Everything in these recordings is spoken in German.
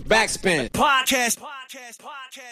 Backspin. Podcast.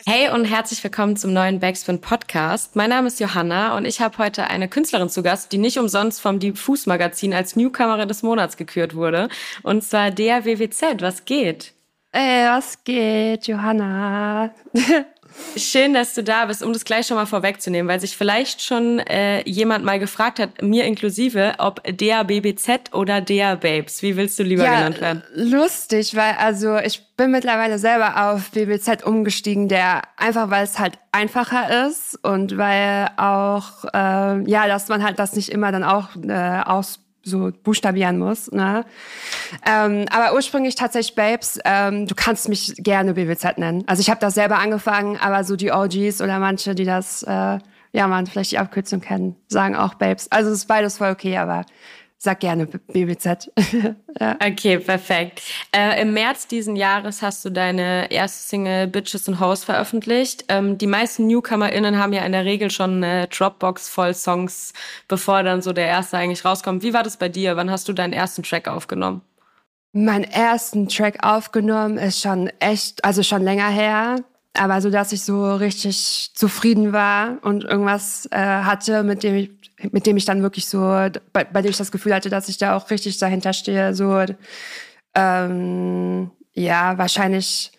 Hey und herzlich willkommen zum neuen Backspin Podcast. Mein Name ist Johanna und ich habe heute eine Künstlerin zu Gast, die nicht umsonst vom Diffus Magazin als Newcomerin des Monats gekürt wurde. Und zwar der WWZ. Was geht? Ey, was geht, Johanna? Schön, dass du da bist, um das gleich schon mal vorwegzunehmen, weil sich vielleicht schon äh, jemand mal gefragt hat, mir inklusive, ob der BBZ oder der Babes. Wie willst du lieber ja, genannt werden? Lustig, weil also ich bin mittlerweile selber auf BBZ umgestiegen, der einfach weil es halt einfacher ist und weil auch äh, ja, dass man halt das nicht immer dann auch äh, aus so buchstabieren muss. Ne? Ähm, aber ursprünglich tatsächlich Babes, ähm, du kannst mich gerne BWZ nennen. Also ich habe das selber angefangen, aber so die OGs oder manche, die das, äh, ja man vielleicht die Abkürzung kennen, sagen auch Babes. Also es ist beides voll okay, aber Sag gerne BBZ. ja. Okay, perfekt. Äh, Im März diesen Jahres hast du deine erste Single Bitches and Hoes veröffentlicht. Ähm, die meisten NewcomerInnen haben ja in der Regel schon eine Dropbox voll Songs, bevor dann so der erste eigentlich rauskommt. Wie war das bei dir? Wann hast du deinen ersten Track aufgenommen? Meinen ersten Track aufgenommen ist schon echt, also schon länger her aber so, dass ich so richtig zufrieden war und irgendwas äh, hatte, mit dem ich mit dem ich dann wirklich so, bei, bei dem ich das Gefühl hatte, dass ich da auch richtig dahinter stehe, so, ähm, ja, wahrscheinlich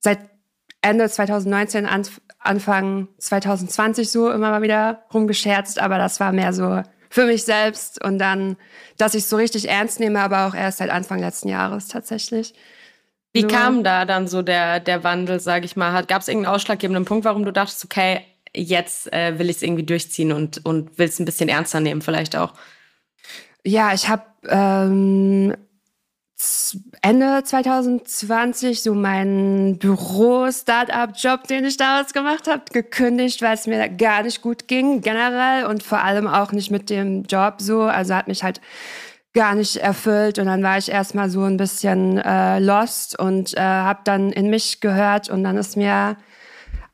seit Ende 2019, an, Anfang 2020 so immer mal wieder rumgescherzt, aber das war mehr so für mich selbst und dann, dass ich so richtig ernst nehme, aber auch erst seit Anfang letzten Jahres tatsächlich. Wie so. kam da dann so der, der Wandel, sag ich mal? Gab es irgendeinen ausschlaggebenden Punkt, warum du dachtest, okay, jetzt äh, will ich es irgendwie durchziehen und, und will es ein bisschen ernster nehmen vielleicht auch? Ja, ich habe ähm, Ende 2020 so meinen Büro-Startup-Job, den ich damals gemacht habe, gekündigt, weil es mir gar nicht gut ging generell und vor allem auch nicht mit dem Job so. Also hat mich halt gar nicht erfüllt und dann war ich erstmal so ein bisschen äh, lost und äh, habe dann in mich gehört und dann ist mir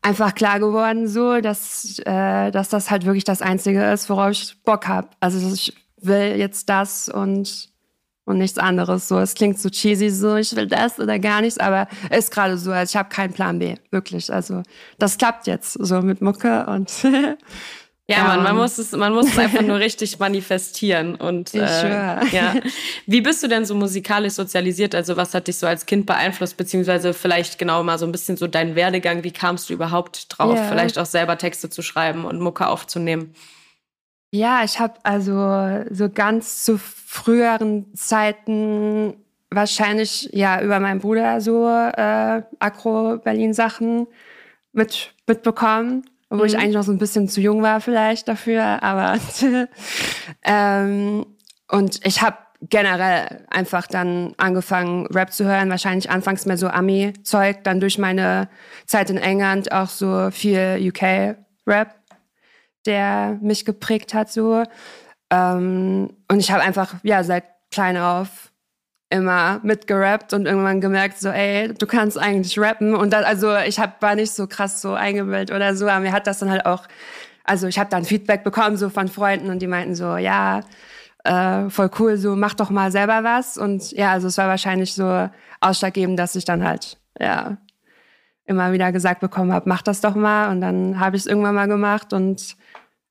einfach klar geworden, so, dass, äh, dass das halt wirklich das Einzige ist, worauf ich Bock habe. Also ich will jetzt das und, und nichts anderes. So, es klingt so cheesy, so ich will das oder gar nichts, aber ist gerade so, also ich habe keinen Plan B, wirklich. Also das klappt jetzt so mit Mucke und Ja, man, man muss es, man muss es einfach nur richtig manifestieren und äh, ja. Wie bist du denn so musikalisch sozialisiert? Also was hat dich so als Kind beeinflusst, beziehungsweise vielleicht genau mal so ein bisschen so dein Werdegang? Wie kamst du überhaupt drauf, ja. vielleicht auch selber Texte zu schreiben und Mucke aufzunehmen? Ja, ich habe also so ganz zu früheren Zeiten wahrscheinlich ja über meinen Bruder so äh, Akro Berlin Sachen mit mitbekommen obwohl mhm. ich eigentlich noch so ein bisschen zu jung war vielleicht dafür, aber ähm, und ich habe generell einfach dann angefangen, Rap zu hören, wahrscheinlich anfangs mehr so Ami-Zeug, dann durch meine Zeit in England auch so viel UK-Rap, der mich geprägt hat so. Ähm, und ich habe einfach, ja, seit klein auf immer mitgerappt und irgendwann gemerkt, so, ey, du kannst eigentlich rappen. Und das, also ich hab, war nicht so krass so eingebildet oder so, aber mir hat das dann halt auch, also ich habe dann Feedback bekommen so von Freunden und die meinten so, ja, äh, voll cool, so mach doch mal selber was. Und ja, also es war wahrscheinlich so ausschlaggebend, dass ich dann halt, ja, immer wieder gesagt bekommen habe, mach das doch mal. Und dann habe ich es irgendwann mal gemacht und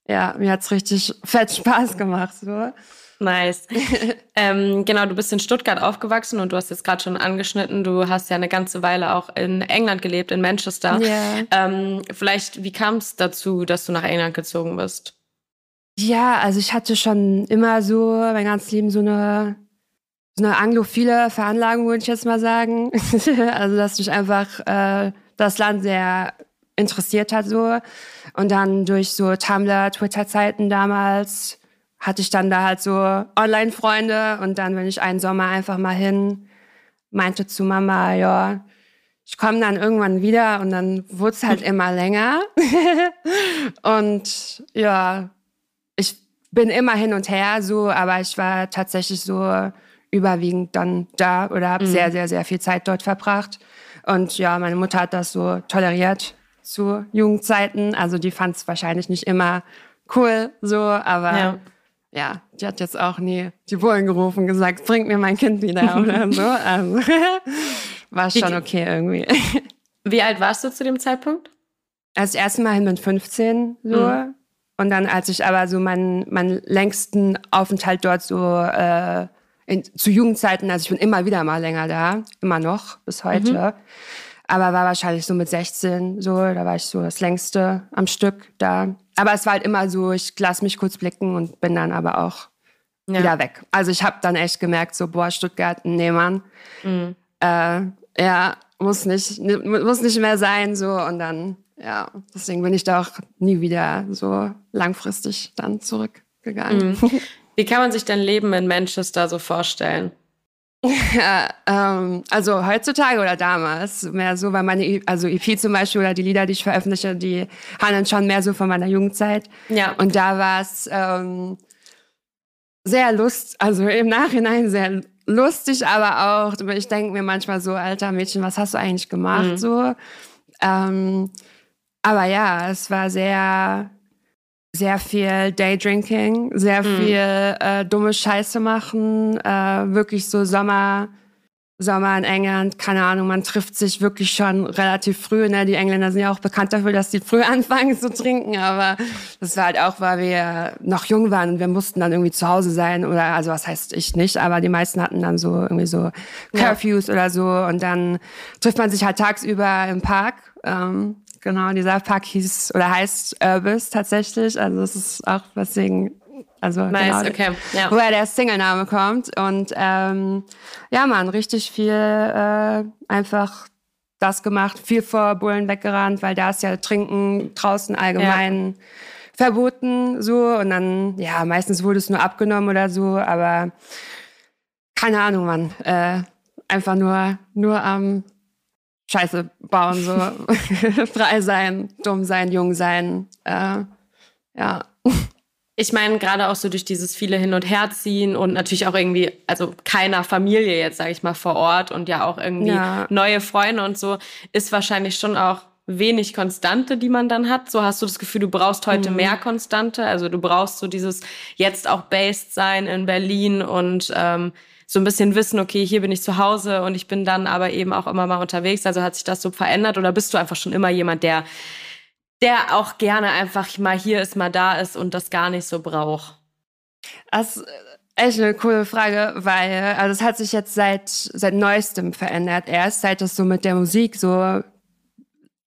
ja, mir hat's richtig fett Spaß gemacht. So. Nice. ähm, genau, du bist in Stuttgart aufgewachsen und du hast jetzt gerade schon angeschnitten, du hast ja eine ganze Weile auch in England gelebt, in Manchester. Yeah. Ähm, vielleicht, wie kam es dazu, dass du nach England gezogen bist? Ja, also ich hatte schon immer so mein ganzes Leben so eine, so eine anglophile Veranlagung, würde ich jetzt mal sagen. also, dass mich einfach äh, das Land sehr interessiert hat so. Und dann durch so Tumblr, Twitter-Zeiten damals hatte ich dann da halt so Online-Freunde und dann bin ich einen Sommer einfach mal hin, meinte zu Mama, ja, ich komme dann irgendwann wieder und dann wurde es halt immer länger. und ja, ich bin immer hin und her so, aber ich war tatsächlich so überwiegend dann da oder habe mhm. sehr, sehr, sehr viel Zeit dort verbracht. Und ja, meine Mutter hat das so toleriert zu Jugendzeiten. Also die fand es wahrscheinlich nicht immer cool so, aber ja ja, die hat jetzt auch nie die Bullen gerufen, gesagt, bringt mir mein Kind wieder oder so. Also, war schon okay irgendwie. Wie alt warst du zu dem Zeitpunkt? Als erste Mal hin mit 15 so. Mhm. Und dann, als ich aber so meinen, meinen längsten Aufenthalt dort so äh, in, zu Jugendzeiten, also ich bin immer wieder mal länger da, immer noch bis heute. Mhm. Aber war wahrscheinlich so mit 16 so, da war ich so das längste am Stück da. Aber es war halt immer so, ich lasse mich kurz blicken und bin dann aber auch ja. wieder weg. Also ich habe dann echt gemerkt, so, boah, Stuttgart, nee, Mann. Mhm. Äh, ja, muss nicht, muss nicht mehr sein, so. Und dann, ja, deswegen bin ich da auch nie wieder so langfristig dann zurückgegangen. Mhm. Wie kann man sich dein Leben in Manchester so vorstellen? Ja, ähm, also heutzutage oder damals mehr so, weil meine, also EP zum Beispiel oder die Lieder, die ich veröffentliche, die handeln schon mehr so von meiner Jugendzeit. Ja. Und da war es ähm, sehr lust, also im Nachhinein sehr lustig, aber auch, ich denke mir manchmal so, alter Mädchen, was hast du eigentlich gemacht? Mhm. So. Ähm, aber ja, es war sehr, sehr viel Daydrinking, sehr mhm. viel äh, dumme Scheiße machen, äh, wirklich so Sommer, Sommer in England, keine Ahnung, man trifft sich wirklich schon relativ früh. Ne? Die Engländer sind ja auch bekannt dafür, dass sie früh anfangen zu trinken, aber das war halt auch, weil wir noch jung waren und wir mussten dann irgendwie zu Hause sein oder, also was heißt ich nicht, aber die meisten hatten dann so irgendwie so Curfews ja. oder so und dann trifft man sich halt tagsüber im Park. Ähm, genau, dieser Park hieß oder heißt Urbis tatsächlich, also das ist auch weswegen also nice, genau, okay. ja. woher der Single-Name kommt. Und ähm, ja, man, richtig viel äh, einfach das gemacht, viel vor Bullen weggerannt, weil da ist ja Trinken draußen allgemein ja. verboten so. Und dann, ja, meistens wurde es nur abgenommen oder so, aber keine Ahnung, man. Äh, einfach nur, nur am Scheiße bauen, so frei sein, dumm sein, jung sein. Äh, ja ich meine, gerade auch so durch dieses viele Hin- und Herziehen und natürlich auch irgendwie, also keiner Familie jetzt, sage ich mal, vor Ort und ja auch irgendwie ja. neue Freunde und so, ist wahrscheinlich schon auch wenig Konstante, die man dann hat. So hast du das Gefühl, du brauchst heute mhm. mehr Konstante. Also du brauchst so dieses jetzt auch based sein in Berlin und ähm, so ein bisschen wissen, okay, hier bin ich zu Hause und ich bin dann aber eben auch immer mal unterwegs. Also hat sich das so verändert oder bist du einfach schon immer jemand, der der auch gerne einfach mal hier ist, mal da ist und das gar nicht so braucht? Das ist echt eine coole Frage, weil also es hat sich jetzt seit seit neuestem verändert. Erst seit es so mit der Musik so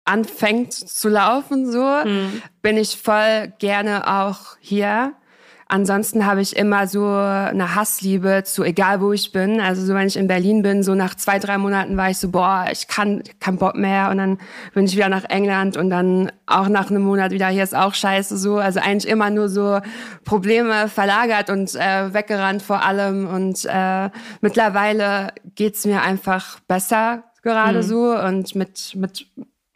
anfängt zu laufen, so hm. bin ich voll gerne auch hier Ansonsten habe ich immer so eine Hassliebe zu egal wo ich bin. Also so wenn ich in Berlin bin, so nach zwei, drei Monaten war ich so, boah, ich kann kein Bock mehr. Und dann bin ich wieder nach England und dann auch nach einem Monat wieder, hier ist auch scheiße so. Also eigentlich immer nur so Probleme verlagert und äh, weggerannt vor allem. Und äh, mittlerweile geht's mir einfach besser gerade mhm. so. Und mit, mit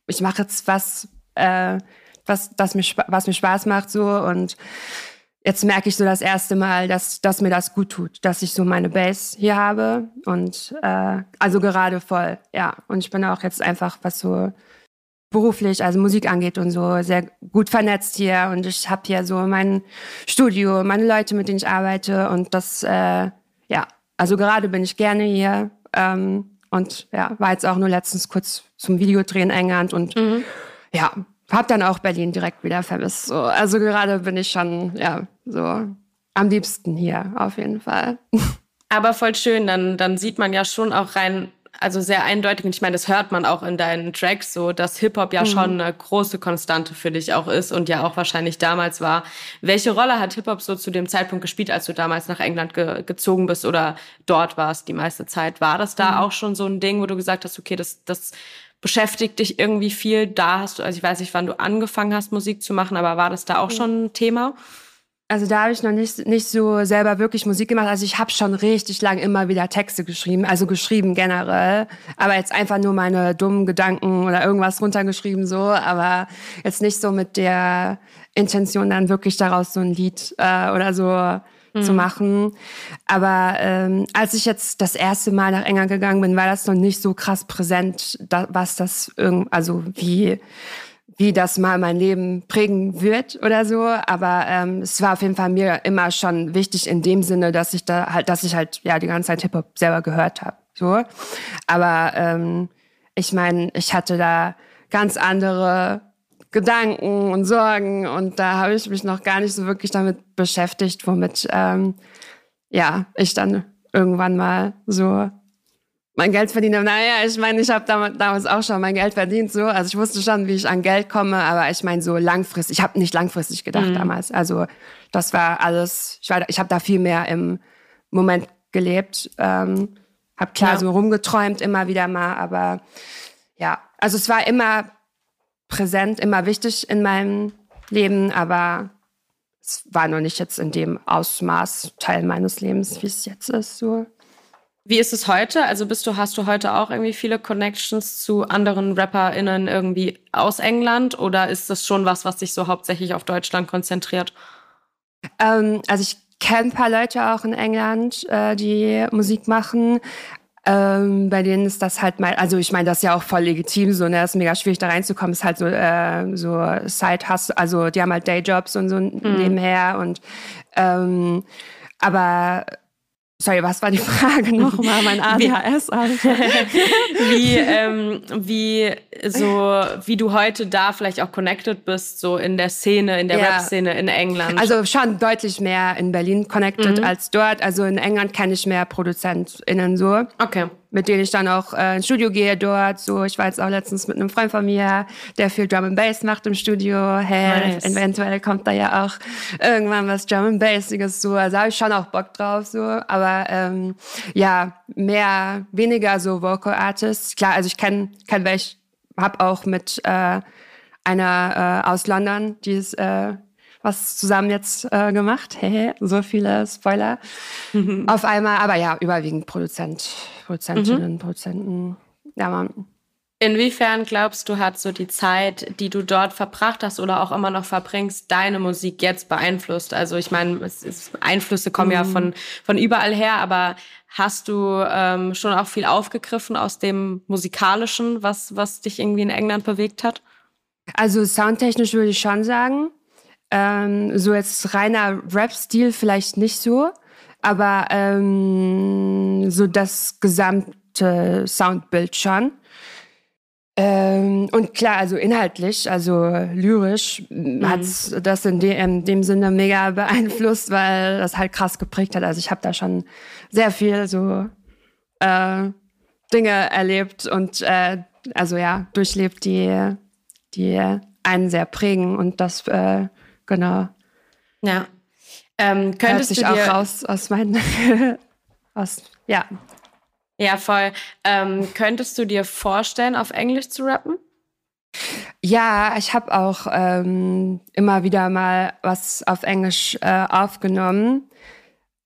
ich mache jetzt was, äh, was, das mir, was mir Spaß macht so und jetzt merke ich so das erste Mal, dass, dass mir das gut tut, dass ich so meine Base hier habe und äh, also gerade voll, ja. Und ich bin auch jetzt einfach, was so beruflich, also Musik angeht und so, sehr gut vernetzt hier und ich habe hier so mein Studio, meine Leute, mit denen ich arbeite und das, äh, ja, also gerade bin ich gerne hier ähm, und ja, war jetzt auch nur letztens kurz zum Videodrehen in England und mhm. ja, hab dann auch Berlin direkt wieder vermisst. So. Also gerade bin ich schon, ja, so am liebsten hier, auf jeden Fall. Aber voll schön, dann, dann sieht man ja schon auch rein, also sehr eindeutig, und ich meine, das hört man auch in deinen Tracks so, dass Hip-Hop ja mhm. schon eine große Konstante für dich auch ist und ja auch wahrscheinlich damals war. Welche Rolle hat Hip-Hop so zu dem Zeitpunkt gespielt, als du damals nach England ge gezogen bist oder dort warst die meiste Zeit? War das da mhm. auch schon so ein Ding, wo du gesagt hast, okay, das, das beschäftigt dich irgendwie viel. Da hast du, also ich weiß nicht, wann du angefangen hast, Musik zu machen, aber war das da auch schon ein Thema? Also da habe ich noch nicht, nicht so selber wirklich Musik gemacht. Also ich habe schon richtig lang immer wieder Texte geschrieben, also geschrieben generell. Aber jetzt einfach nur meine dummen Gedanken oder irgendwas runtergeschrieben so. Aber jetzt nicht so mit der Intention dann wirklich daraus so ein Lied äh, oder so mhm. zu machen. Aber ähm, als ich jetzt das erste Mal nach England gegangen bin, war das noch nicht so krass präsent, da, was das irgend, also wie wie das mal mein Leben prägen wird oder so. Aber ähm, es war auf jeden Fall mir immer schon wichtig in dem Sinne, dass ich da halt, dass ich halt ja die ganze Zeit Hip Hop selber gehört habe. So. Aber ähm, ich meine, ich hatte da ganz andere Gedanken und Sorgen und da habe ich mich noch gar nicht so wirklich damit beschäftigt, womit ähm, ja ich dann irgendwann mal so mein Geld verdiene. Naja, ich meine, ich habe damals auch schon mein Geld verdient, so. Also ich wusste schon, wie ich an Geld komme, aber ich meine so langfristig. Ich habe nicht langfristig gedacht mhm. damals. Also das war alles. Ich, war, ich habe da viel mehr im Moment gelebt. Ähm, habe klar ja. so rumgeträumt immer wieder mal, aber ja, also es war immer präsent, immer wichtig in meinem Leben, aber es war noch nicht jetzt in dem Ausmaß Teil meines Lebens, wie es jetzt ist. So. Wie ist es heute? Also bist du, hast du heute auch irgendwie viele Connections zu anderen RapperInnen irgendwie aus England oder ist das schon was, was sich so hauptsächlich auf Deutschland konzentriert? Ähm, also ich kenne ein paar Leute auch in England, äh, die Musik machen. Ähm, bei denen ist das halt mal, also ich meine, das ist ja auch voll legitim, so, ne, das ist mega schwierig da reinzukommen, ist halt so, äh, so Side-Hustle, also die haben halt Dayjobs und so mhm. nebenher und, ähm, aber Sorry, was war die Frage nochmal? Mein ADHS. wie, ähm, wie so, wie du heute da vielleicht auch connected bist, so in der Szene, in der ja. Rap-Szene in England. Also schon deutlich mehr in Berlin connected mhm. als dort. Also in England kenne ich mehr ProduzentInnen so. Okay mit denen ich dann auch äh, ins Studio gehe dort. So, ich war jetzt auch letztens mit einem Freund von mir, der viel Drum and Bass macht im Studio. Hey, nice. eventuell kommt da ja auch irgendwann was Drum and Bassiges so. Also habe ich schon auch Bock drauf so. Aber ähm, ja, mehr, weniger so Vocal Artists. Klar, also ich kenne kenn welche, hab auch mit äh, einer äh, aus London, die ist äh, was zusammen jetzt äh, gemacht. Hey, so viele Spoiler auf einmal. Aber ja, überwiegend Produzent, Produzentinnen, mhm. Produzenten. Ja, man. Inwiefern glaubst du, hat so die Zeit, die du dort verbracht hast oder auch immer noch verbringst, deine Musik jetzt beeinflusst? Also ich meine, Einflüsse kommen mhm. ja von, von überall her, aber hast du ähm, schon auch viel aufgegriffen aus dem Musikalischen, was, was dich irgendwie in England bewegt hat? Also soundtechnisch würde ich schon sagen. Ähm, so jetzt reiner Rap-Stil vielleicht nicht so, aber ähm, so das gesamte Soundbild schon. Ähm, und klar, also inhaltlich, also lyrisch, mhm. hat das in, de in, dem Sinne mega beeinflusst, weil das halt krass geprägt hat. Also ich habe da schon sehr viel so äh, Dinge erlebt und äh, also ja, durchlebt, die, die einen sehr prägen und das äh, Genau. Ja. Ähm, könntest Hört sich du dir, auch raus aus meinen, aus, ja. Ja, voll. Ähm, könntest du dir vorstellen, auf Englisch zu rappen? Ja, ich habe auch ähm, immer wieder mal was auf Englisch äh, aufgenommen.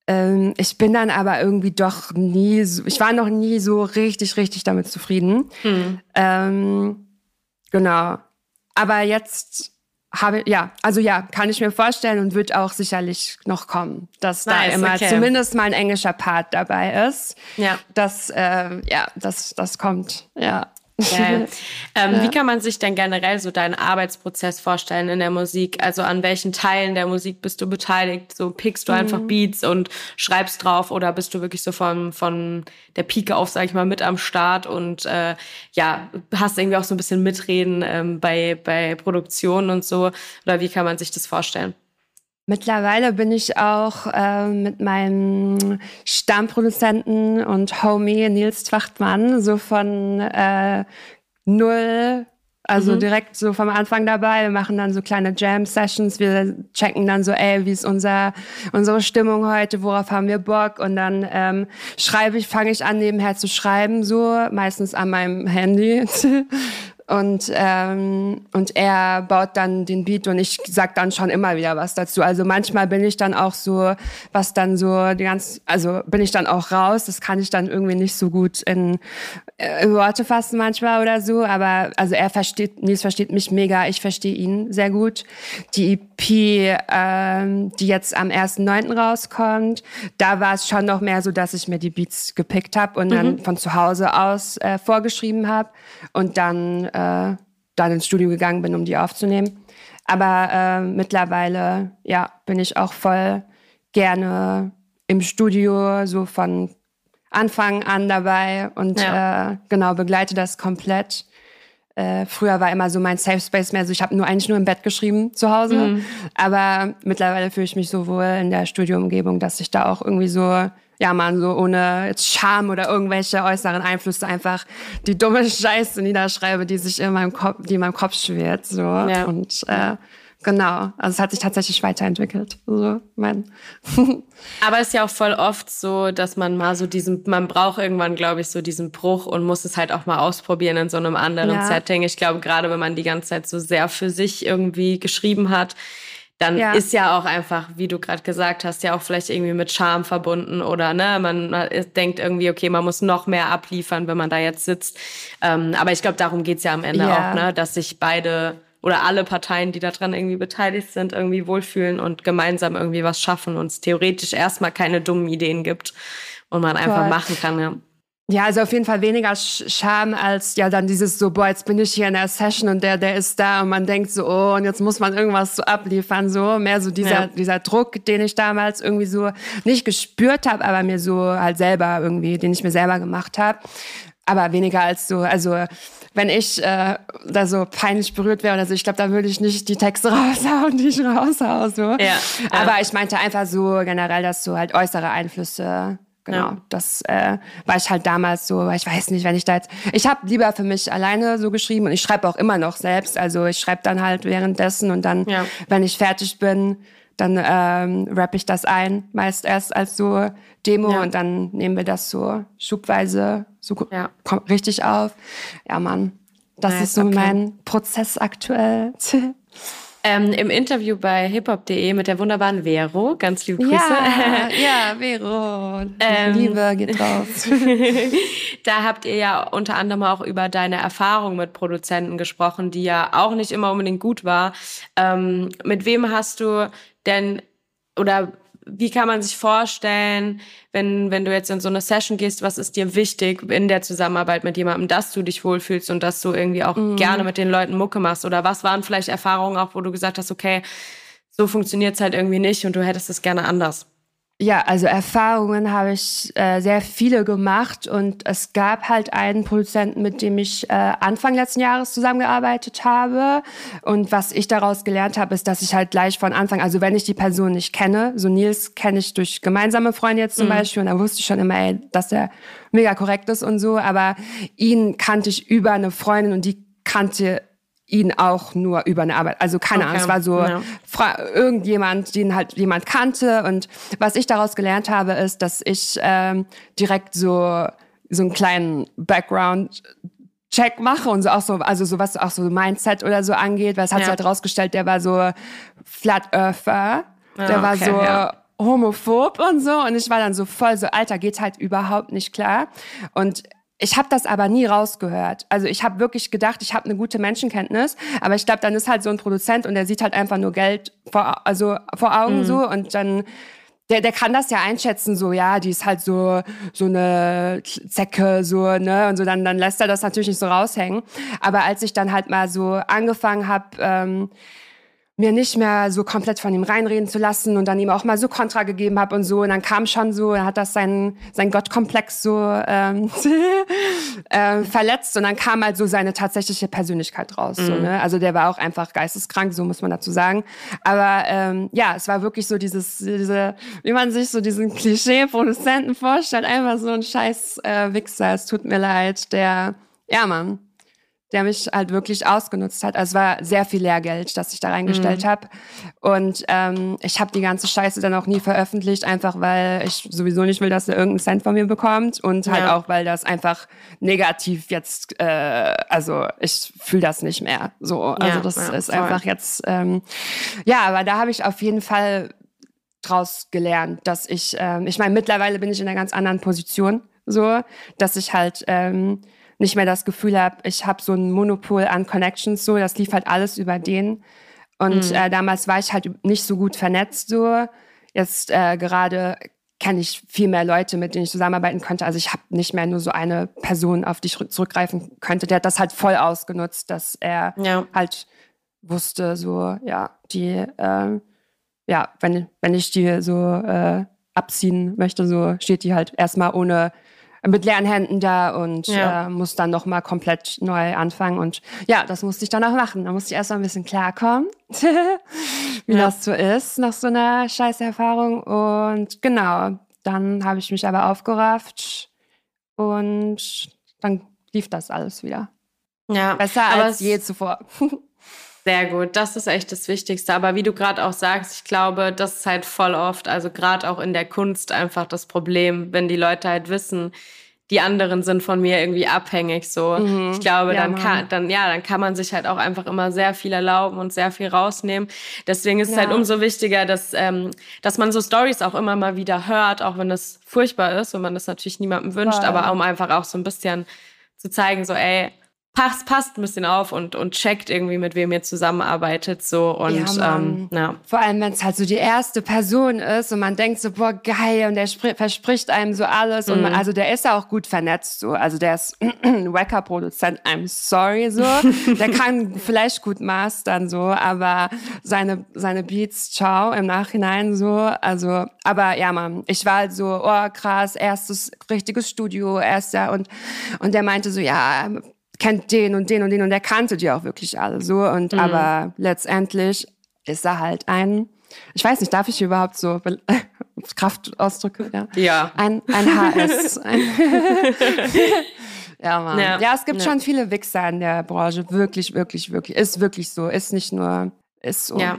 Ähm, ich bin dann aber irgendwie doch nie, so, ich war noch nie so richtig, richtig damit zufrieden. Hm. Ähm, genau. Aber jetzt habe, ja, also ja, kann ich mir vorstellen und wird auch sicherlich noch kommen, dass nice, da immer okay. zumindest mal ein englischer Part dabei ist. Ja. Das, äh, ja, das, das kommt, ja. Ähm, ja. Wie kann man sich denn generell so deinen Arbeitsprozess vorstellen in der Musik? Also an welchen Teilen der Musik bist du beteiligt? So pickst du mhm. einfach Beats und schreibst drauf oder bist du wirklich so von, von der Pike auf, sag ich mal, mit am Start und äh, ja, hast irgendwie auch so ein bisschen Mitreden ähm, bei, bei Produktionen und so? Oder wie kann man sich das vorstellen? Mittlerweile bin ich auch äh, mit meinem Stammproduzenten und Homie Nils Twachtmann so von äh, null, also mhm. direkt so vom Anfang dabei. Wir machen dann so kleine Jam-Sessions. Wir checken dann so, ey, wie ist unser, unsere Stimmung heute, worauf haben wir Bock? Und dann ähm, schreibe ich, fange ich an, nebenher zu schreiben, so meistens an meinem Handy. Und, ähm, und er baut dann den Beat und ich sag dann schon immer wieder was dazu. Also manchmal bin ich dann auch so, was dann so die ganz, also bin ich dann auch raus. Das kann ich dann irgendwie nicht so gut in, äh, Worte fassen manchmal oder so. Aber also er versteht, Nils versteht mich mega, ich verstehe ihn sehr gut. Die EP, ähm, die jetzt am 1.9. rauskommt, da war es schon noch mehr so, dass ich mir die Beats gepickt habe und mhm. dann von zu Hause aus äh, vorgeschrieben habe und dann äh, dann ins Studio gegangen bin, um die aufzunehmen. Aber äh, mittlerweile, ja, bin ich auch voll gerne im Studio, so von Anfang an dabei und ja. äh, genau begleite das komplett. Äh, früher war immer so mein Safe Space mehr so, ich habe nur eigentlich nur im Bett geschrieben zu Hause. Mhm. Aber mittlerweile fühle ich mich so wohl in der Studioumgebung, dass ich da auch irgendwie so, ja man, so ohne jetzt Scham oder irgendwelche äußeren Einflüsse einfach die dumme Scheiße niederschreibe, die sich in meinem Kopf, die in meinem Kopf schwirrt. So. Ja. Und äh, Genau, also es hat sich tatsächlich weiterentwickelt. Also mein Aber es ist ja auch voll oft so, dass man mal so diesen, man braucht irgendwann, glaube ich, so diesen Bruch und muss es halt auch mal ausprobieren in so einem anderen ja. Setting. Ich glaube, gerade wenn man die ganze Zeit so sehr für sich irgendwie geschrieben hat, dann ja. ist ja auch einfach, wie du gerade gesagt hast, ja auch vielleicht irgendwie mit Charme verbunden oder ne, man, denkt irgendwie, okay, man muss noch mehr abliefern, wenn man da jetzt sitzt. Ähm, aber ich glaube, darum geht's ja am Ende ja. auch, ne, dass sich beide oder alle Parteien, die daran irgendwie beteiligt sind, irgendwie wohlfühlen und gemeinsam irgendwie was schaffen und es theoretisch erstmal keine dummen Ideen gibt und man Voll. einfach machen kann, ja. Ja, also auf jeden Fall weniger Scham als ja dann dieses so, boah, jetzt bin ich hier in der Session und der, der ist da und man denkt so, oh, und jetzt muss man irgendwas so abliefern, so mehr so dieser, ja. dieser Druck, den ich damals irgendwie so nicht gespürt habe, aber mir so halt selber irgendwie, den ich mir selber gemacht habe. Aber weniger als so, also wenn ich äh, da so peinlich berührt wäre oder so, ich glaube, da würde ich nicht die Texte raushauen, die ich raushaue. So. Ja, ja. Aber ich meinte einfach so generell, dass so halt äußere Einflüsse Genau, ja. das äh, war ich halt damals so, weil ich weiß nicht, wenn ich da jetzt, ich habe lieber für mich alleine so geschrieben und ich schreibe auch immer noch selbst, also ich schreibe dann halt währenddessen und dann, ja. wenn ich fertig bin, dann ähm, rappe ich das ein, meist erst als so Demo ja. und dann nehmen wir das so schubweise so ja. richtig auf. Ja, Mann, das nice, ist so okay. mein Prozess aktuell. Ähm, Im Interview bei hiphop.de mit der wunderbaren Vero, ganz liebe Grüße. Ja, ja Vero, ähm, Liebe geht raus. da habt ihr ja unter anderem auch über deine Erfahrung mit Produzenten gesprochen, die ja auch nicht immer unbedingt gut war. Ähm, mit wem hast du denn oder wie kann man sich vorstellen, wenn, wenn du jetzt in so eine Session gehst, was ist dir wichtig in der Zusammenarbeit mit jemandem, dass du dich wohlfühlst und dass du irgendwie auch mhm. gerne mit den Leuten Mucke machst? Oder was waren vielleicht Erfahrungen auch, wo du gesagt hast, okay, so funktioniert's halt irgendwie nicht und du hättest es gerne anders? Ja, also Erfahrungen habe ich äh, sehr viele gemacht und es gab halt einen Produzenten, mit dem ich äh, Anfang letzten Jahres zusammengearbeitet habe. Und was ich daraus gelernt habe, ist, dass ich halt gleich von Anfang, also wenn ich die Person nicht kenne, so Nils kenne ich durch gemeinsame Freunde jetzt zum mhm. Beispiel und da wusste ich schon immer, ey, dass er mega korrekt ist und so, aber ihn kannte ich über eine Freundin und die kannte ihn auch nur über eine Arbeit. Also keine okay. Ahnung, es war so ja. irgendjemand, den halt jemand kannte. Und was ich daraus gelernt habe, ist, dass ich ähm, direkt so so einen kleinen Background Check mache und so auch so, also so was auch so Mindset oder so angeht, weil es hat ja. sich halt rausgestellt, der war so Flat Earther, der ah, okay, war so ja. homophob und so und ich war dann so voll so, Alter, geht halt überhaupt nicht klar und ich habe das aber nie rausgehört. Also ich habe wirklich gedacht, ich habe eine gute Menschenkenntnis, aber ich glaube, dann ist halt so ein Produzent und der sieht halt einfach nur Geld vor, also vor Augen mhm. so und dann der, der kann das ja einschätzen, so, ja, die ist halt so, so eine Zecke, so, ne, und so, dann, dann lässt er das natürlich nicht so raushängen. Aber als ich dann halt mal so angefangen habe, ähm, mir nicht mehr so komplett von ihm reinreden zu lassen und dann ihm auch mal so Kontra gegeben habe und so. Und dann kam schon so, er hat das sein, sein Gottkomplex so ähm, äh, verletzt und dann kam halt so seine tatsächliche Persönlichkeit raus. Mhm. So, ne? Also der war auch einfach geisteskrank, so muss man dazu sagen. Aber ähm, ja, es war wirklich so dieses, diese, wie man sich so diesen Klischee-Produzenten vorstellt, einfach so ein scheiß äh, Wichser, es tut mir leid, der, ja Mann, der mich halt wirklich ausgenutzt hat. Also es war sehr viel Lehrgeld, das ich da reingestellt mhm. habe. Und ähm, ich habe die ganze Scheiße dann auch nie veröffentlicht, einfach weil ich sowieso nicht will, dass er irgendeinen Cent von mir bekommt. Und halt ja. auch, weil das einfach negativ jetzt, äh, also ich fühle das nicht mehr. So, also ja, das ja, ist voll. einfach jetzt, ähm, ja, aber da habe ich auf jeden Fall draus gelernt, dass ich, ähm, ich meine, mittlerweile bin ich in einer ganz anderen Position, so, dass ich halt ähm, nicht mehr das Gefühl habe, ich habe so ein Monopol an Connections, so, das lief halt alles über den. Und mhm. äh, damals war ich halt nicht so gut vernetzt, so. Jetzt äh, gerade kenne ich viel mehr Leute, mit denen ich zusammenarbeiten könnte. Also ich habe nicht mehr nur so eine Person, auf die ich zurückgreifen könnte. Der hat das halt voll ausgenutzt, dass er ja. halt wusste, so, ja, die, äh, ja, wenn, wenn ich die so äh, abziehen möchte, so steht die halt erstmal ohne mit leeren Händen da und ja. äh, muss dann noch mal komplett neu anfangen. Und ja, das musste ich dann auch machen. Da musste ich erst mal ein bisschen klarkommen, wie ja. das so ist nach so einer Scheißerfahrung. Und genau, dann habe ich mich aber aufgerafft und dann lief das alles wieder. Ja, besser als je zuvor. Sehr gut, das ist echt das Wichtigste. Aber wie du gerade auch sagst, ich glaube, das ist halt voll oft, also gerade auch in der Kunst einfach das Problem, wenn die Leute halt wissen, die anderen sind von mir irgendwie abhängig. So, mhm. ich glaube, ja, dann kann, dann ja, dann kann man sich halt auch einfach immer sehr viel erlauben und sehr viel rausnehmen. Deswegen ist ja. es halt umso wichtiger, dass ähm, dass man so Stories auch immer mal wieder hört, auch wenn es furchtbar ist und man das natürlich niemandem wünscht, Voll. aber um einfach auch so ein bisschen zu zeigen, so ey, passt, passt ein bisschen auf und, und checkt irgendwie, mit wem ihr zusammenarbeitet. So und ja, ähm, ja. Vor allem, wenn es halt so die erste Person ist und man denkt so, boah, geil, und der verspricht einem so alles. Mhm. Und man, mhm. also der ist ja auch gut vernetzt so. Also der ist ein Wacker-Produzent, I'm sorry so. der kann vielleicht gut mastern so, aber seine, seine Beats, ciao, im Nachhinein so. Also, aber ja, man, ich war halt so, oh krass, erstes richtiges Studio, erster und, und der meinte so, ja, kennt den und den und den und er kannte die auch wirklich alle so. Und mhm. aber letztendlich ist er halt ein, ich weiß nicht, darf ich überhaupt so Kraftausdrücke? Ja. ja. Ein, ein HS. ja, Mann. Ja, ja es gibt ja. schon viele Wichser in der Branche. Wirklich, wirklich, wirklich. Ist wirklich so. Ist nicht nur, ist so. Ja.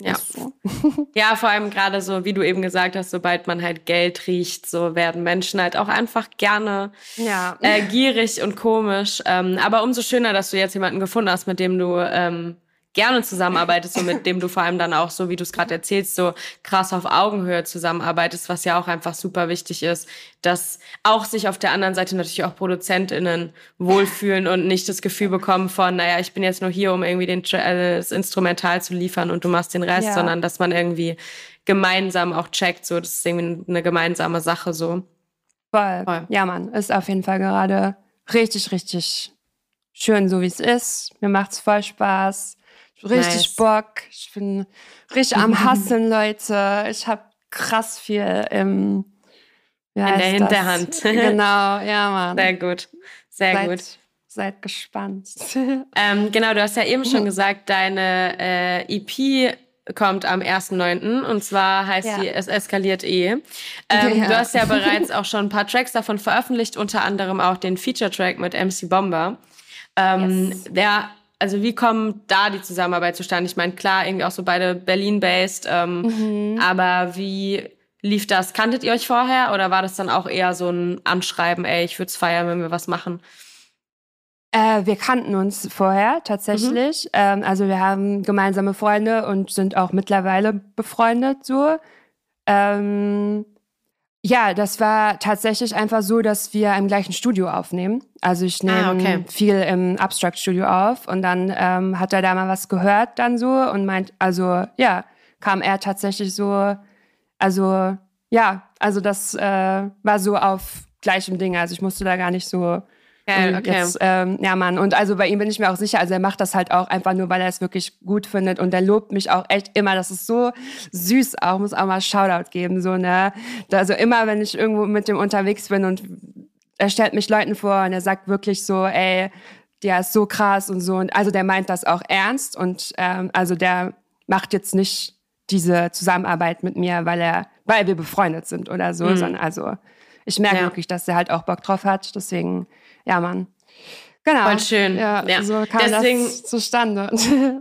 Ja. So. ja, vor allem gerade so, wie du eben gesagt hast, sobald man halt Geld riecht, so werden Menschen halt auch einfach gerne ja. äh, gierig und komisch. Ähm, aber umso schöner, dass du jetzt jemanden gefunden hast, mit dem du ähm, gerne zusammenarbeitest und mit dem du vor allem dann auch so, wie du es gerade erzählst, so krass auf Augenhöhe zusammenarbeitest, was ja auch einfach super wichtig ist, dass auch sich auf der anderen Seite natürlich auch ProduzentInnen wohlfühlen und nicht das Gefühl bekommen von, naja, ich bin jetzt nur hier, um irgendwie den, äh, das Instrumental zu liefern und du machst den Rest, ja. sondern dass man irgendwie gemeinsam auch checkt, so, das ist irgendwie eine gemeinsame Sache, so. Voll. Voll. Ja, Mann, ist auf jeden Fall gerade richtig, richtig schön, so wie es ist. Mir macht's voll Spaß richtig nice. Bock. Ich bin richtig am Hasseln, Leute. Ich habe krass viel im ja, in der Hinterhand. Das? Genau, ja, Mann. Sehr gut. Sehr seid, gut. Seid gespannt. Ähm, genau, du hast ja eben schon gesagt, deine äh, EP kommt am 1.9. und zwar heißt ja. sie Es eskaliert eh. Ähm, ja. Du hast ja bereits auch schon ein paar Tracks davon veröffentlicht, unter anderem auch den Feature-Track mit MC Bomber. Ähm, yes. Der also wie kommt da die Zusammenarbeit zustande? Ich meine, klar, irgendwie auch so beide Berlin-based, ähm, mhm. aber wie lief das? Kanntet ihr euch vorher oder war das dann auch eher so ein Anschreiben, ey, ich würde es feiern, wenn wir was machen? Äh, wir kannten uns vorher tatsächlich. Mhm. Ähm, also wir haben gemeinsame Freunde und sind auch mittlerweile befreundet so. Ähm, ja, das war tatsächlich einfach so, dass wir im gleichen Studio aufnehmen. Also ich nehme ah, okay. viel im Abstract Studio auf und dann ähm, hat er da mal was gehört dann so und meint, also ja, kam er tatsächlich so, also ja, also das äh, war so auf gleichem Ding. Also ich musste da gar nicht so Okay, okay. Jetzt, ähm, ja, Mann. Und also bei ihm bin ich mir auch sicher, also er macht das halt auch einfach nur, weil er es wirklich gut findet und er lobt mich auch echt immer. Das ist so süß auch, muss auch mal Shoutout geben, so, ne? Also immer, wenn ich irgendwo mit dem unterwegs bin und er stellt mich Leuten vor und er sagt wirklich so, ey, der ist so krass und so. Und also der meint das auch ernst und ähm, also der macht jetzt nicht diese Zusammenarbeit mit mir, weil er, weil wir befreundet sind oder so, mhm. sondern also ich merke ja. wirklich, dass er halt auch Bock drauf hat. Deswegen ja, Mann. Genau. Voll schön. Ja, ja. so kam Deswegen, das zustande.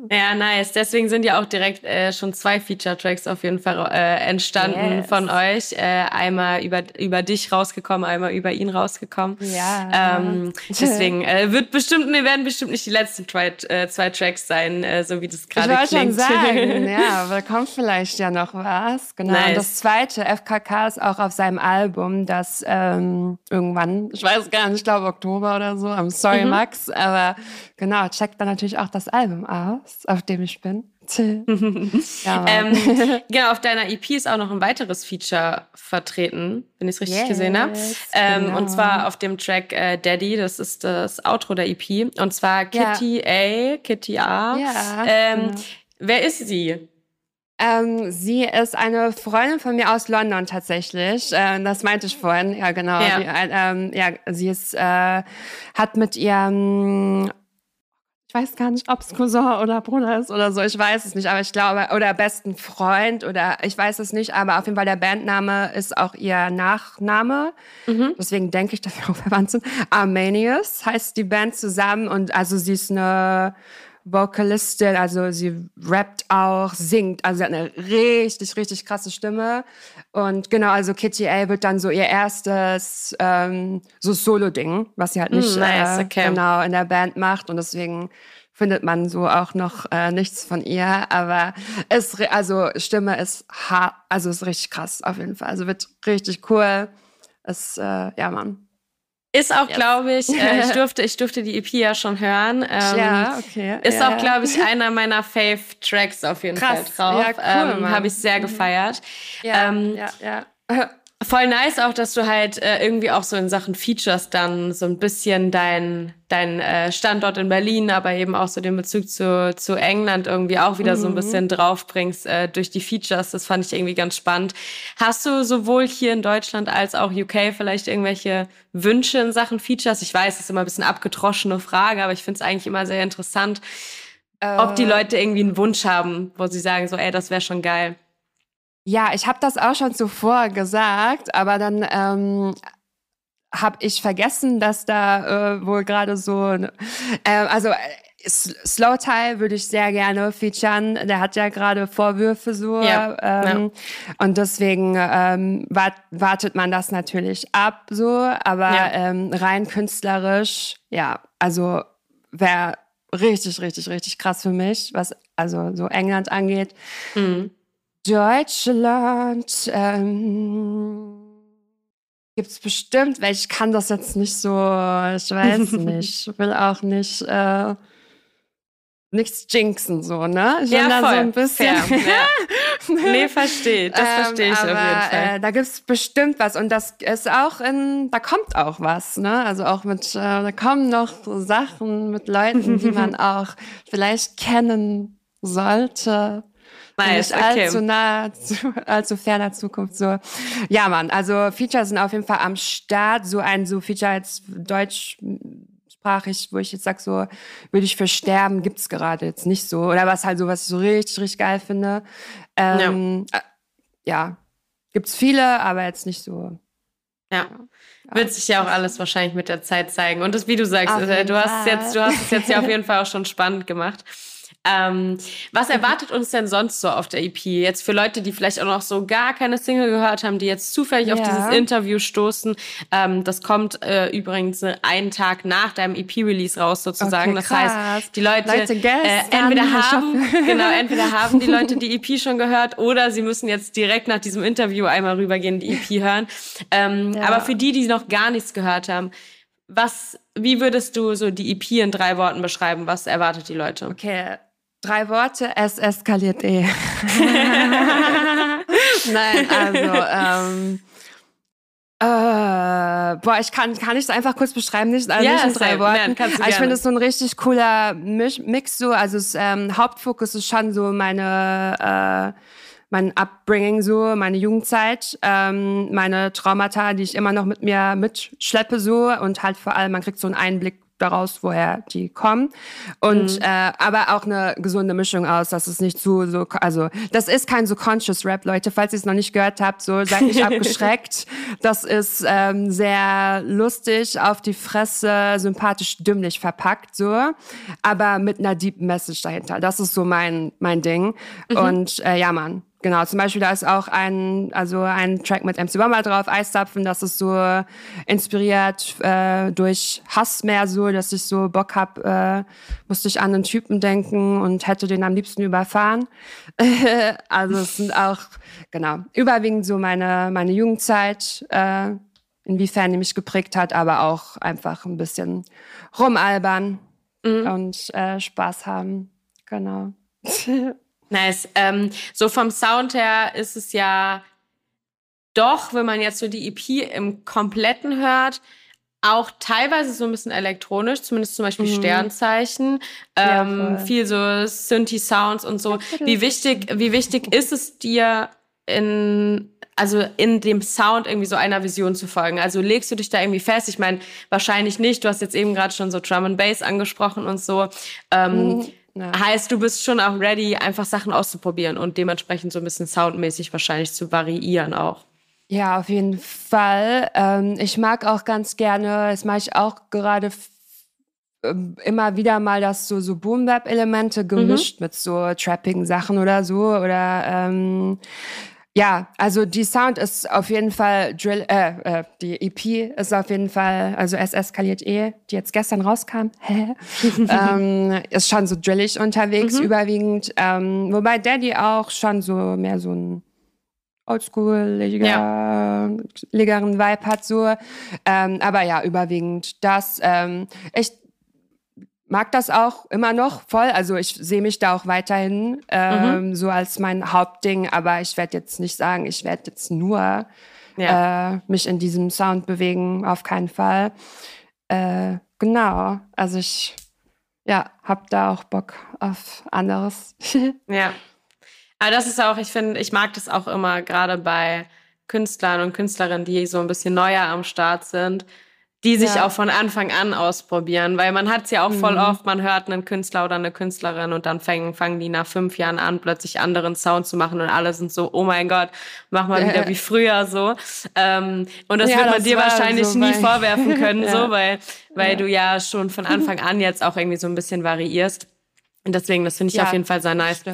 Ja, nice. Deswegen sind ja auch direkt äh, schon zwei Feature-Tracks auf jeden Fall äh, entstanden yes. von euch. Äh, einmal über, über dich rausgekommen, einmal über ihn rausgekommen. Ja. Ähm, deswegen äh, wird bestimmt, ne, werden bestimmt nicht die letzten zwei, äh, zwei Tracks sein, äh, so wie das gerade klingt. Ich wollte schon sagen, ja, aber kommt vielleicht ja noch was. Genau. Nice. Und das zweite, FKK, ist auch auf seinem Album, das ähm, irgendwann, ich weiß gar nicht, ich glaube Oktober oder so, I'm sorry, mhm. Max, aber genau, checkt dann natürlich auch das Album aus, auf dem ich bin. ja, ähm, genau, auf deiner EP ist auch noch ein weiteres Feature vertreten, wenn ich es richtig yes, gesehen habe. Ähm, genau. Und zwar auf dem Track äh, Daddy, das ist das Outro der EP. Und zwar Kitty ja. A, Kitty A. Ja, ähm, genau. Wer ist sie? Ähm, sie ist eine Freundin von mir aus London tatsächlich. Äh, das meinte ich vorhin. Ja, genau. Ja, die, äh, ähm, ja sie ist, äh, hat mit ihrem ich weiß gar nicht, ob es Cousin oder Bruder ist oder so, ich weiß es nicht, aber ich glaube, oder besten Freund oder ich weiß es nicht, aber auf jeden Fall der Bandname ist auch ihr Nachname. Mhm. Deswegen denke ich, dass wir auch verwandt sind. Armenius heißt die Band zusammen und also sie ist eine Vocalistin, also sie rappt auch, singt, also sie hat eine richtig, richtig krasse Stimme. Und genau, also Kitty A wird dann so ihr erstes ähm, so Solo-Ding, was sie halt nicht mm, nice, äh, okay. genau in der Band macht. Und deswegen findet man so auch noch äh, nichts von ihr. Aber es, also Stimme ist hart, also ist richtig krass auf jeden Fall. Also wird richtig cool. Es, äh, ja, Mann. Ist auch, yes. glaube ich, äh, ich durfte, ich durfte die EP ja schon hören. Ähm, ja, okay. Ist ja. auch, glaube ich, einer meiner Fave-Tracks auf jeden Krass. Fall drauf. Ja, cool, ähm, Habe ich sehr mhm. gefeiert. Ja, ähm, ja, ja. Voll nice auch, dass du halt äh, irgendwie auch so in Sachen Features dann so ein bisschen dein, dein äh, Standort in Berlin, aber eben auch so den Bezug zu, zu England irgendwie auch wieder mhm. so ein mhm. bisschen draufbringst äh, durch die Features. Das fand ich irgendwie ganz spannend. Hast du sowohl hier in Deutschland als auch UK vielleicht irgendwelche Wünsche in Sachen Features? Ich weiß, das ist immer ein bisschen abgetroschene Frage, aber ich finde es eigentlich immer sehr interessant, äh, ob die Leute irgendwie einen Wunsch haben, wo sie sagen so, ey, das wäre schon geil. Ja, ich habe das auch schon zuvor gesagt, aber dann ähm, habe ich vergessen, dass da äh, wohl gerade so, äh, also äh, Slow Tie würde ich sehr gerne featuren. Der hat ja gerade Vorwürfe so. Ja, ähm, ja. Und deswegen ähm, wart, wartet man das natürlich ab so. Aber ja. ähm, rein künstlerisch, ja, also wäre richtig, richtig, richtig krass für mich, was also so England angeht. Mhm. Deutschland ähm, gibt es bestimmt, weil ich kann das jetzt nicht so, ich weiß nicht, ich will auch nicht äh, nichts jinxen, so, ne? Ich ja, da voll. so ein bisschen. Fair, ja. nee, verstehe. Das verstehe ich ähm, auf jeden Fall. Äh, da gibt's bestimmt was. Und das ist auch in, da kommt auch was, ne? Also auch mit, äh, da kommen noch Sachen mit Leuten, die man auch vielleicht kennen sollte. Nice, okay. allzu nah, zu, allzu ferner Zukunft. So, ja, Mann. Also Features sind auf jeden Fall am Start. So ein so Feature jetzt deutschsprachig, wo ich jetzt sag so, würde ich für sterben, gibt's gerade jetzt nicht so. Oder was halt so, was ich so richtig, richtig geil finde. Ähm, ja. Äh, ja, gibt's viele, aber jetzt nicht so. Ja. Wird sich ja auch alles wahrscheinlich mit der Zeit zeigen. Und das, wie du sagst, äh, du hast jetzt, du hast es jetzt ja auf jeden Fall auch schon spannend gemacht. Ähm, was erwartet uns denn sonst so auf der EP? Jetzt für Leute, die vielleicht auch noch so gar keine Single gehört haben, die jetzt zufällig ja. auf dieses Interview stoßen. Ähm, das kommt äh, übrigens einen Tag nach deinem EP-Release raus sozusagen. Okay, das heißt, die Leute, Leute äh, entweder haben, genau, entweder haben die Leute die EP schon gehört oder sie müssen jetzt direkt nach diesem Interview einmal rübergehen, die EP hören. Ähm, ja. Aber für die, die noch gar nichts gehört haben, was, wie würdest du so die EP in drei Worten beschreiben? Was erwartet die Leute? Okay, Drei Worte, es eskaliert eh. Nein, also, ähm, äh, boah, ich kann, kann ich es einfach kurz beschreiben, nicht, also ja, nicht in drei Worten. Man, ich finde es so ein richtig cooler Mix, so, also das ähm, Hauptfokus ist schon so meine, äh, mein Upbringing so, meine Jugendzeit, ähm, meine Traumata, die ich immer noch mit mir mitschleppe so und halt vor allem, man kriegt so einen Einblick daraus, woher die kommen. Und mhm. äh, aber auch eine gesunde Mischung aus, dass es nicht zu so, also das ist kein so conscious Rap, Leute. Falls ihr es noch nicht gehört habt, so seid nicht abgeschreckt. Das ist ähm, sehr lustig, auf die Fresse, sympathisch, dümmlich verpackt, so, aber mit einer deep Message dahinter. Das ist so mein mein Ding. Mhm. Und äh, ja, man, Genau, zum Beispiel da ist auch ein, also ein Track mit MC Bomber drauf, Eiszapfen, das ist so inspiriert äh, durch Hass mehr so, dass ich so Bock hab, äh, musste ich an einen Typen denken und hätte den am liebsten überfahren. also es sind auch, genau, überwiegend so meine, meine Jugendzeit, äh, inwiefern die mich geprägt hat, aber auch einfach ein bisschen rumalbern mhm. und äh, Spaß haben. Genau. Nice. Ähm, so vom Sound her ist es ja doch, wenn man jetzt so die EP im Kompletten hört, auch teilweise so ein bisschen elektronisch, zumindest zum Beispiel mhm. Sternzeichen, ähm, ja, viel so Synthi-Sounds und so. Wie wichtig, wie wichtig ist es dir in also in dem Sound irgendwie so einer Vision zu folgen. Also legst du dich da irgendwie fest? Ich meine, wahrscheinlich nicht. Du hast jetzt eben gerade schon so Drum and Bass angesprochen und so. Ähm, mhm. Heißt, du bist schon auch ready, einfach Sachen auszuprobieren und dementsprechend so ein bisschen soundmäßig wahrscheinlich zu variieren auch. Ja, auf jeden Fall. Ähm, ich mag auch ganz gerne, das mache ich auch gerade ähm, immer wieder mal, dass so, so Boom-Bap-Elemente mhm. gemischt mhm. mit so Trapping-Sachen oder so. Oder ähm, ja, also die Sound ist auf jeden Fall Drill, äh, äh, die EP ist auf jeden Fall, also SS Kaliert E, die jetzt gestern rauskam, ähm, ist schon so drillig unterwegs mhm. überwiegend. Ähm, wobei Daddy auch schon so mehr so ein oldschool-ligeren ja. Vibe hat so. Ähm, aber ja, überwiegend das. Ähm, ich mag das auch immer noch voll. Also ich sehe mich da auch weiterhin ähm, mhm. so als mein Hauptding. Aber ich werde jetzt nicht sagen, ich werde jetzt nur ja. äh, mich in diesem Sound bewegen. Auf keinen Fall. Äh, genau. Also ich ja, hab da auch Bock auf anderes. ja. Aber das ist auch, ich finde, ich mag das auch immer, gerade bei Künstlern und Künstlerinnen, die so ein bisschen neuer am Start sind, die sich ja. auch von Anfang an ausprobieren, weil man hat es ja auch mhm. voll oft, man hört einen Künstler oder eine Künstlerin und dann fangen, fangen die nach fünf Jahren an, plötzlich anderen Sound zu machen und alle sind so, oh mein Gott, mach mal wieder wie früher so. Ähm, und das ja, wird man dir wahrscheinlich so nie vorwerfen können, ja. so, weil, weil du ja schon von Anfang an jetzt auch irgendwie so ein bisschen variierst. Und deswegen, das finde ich auf jeden Fall sehr nice.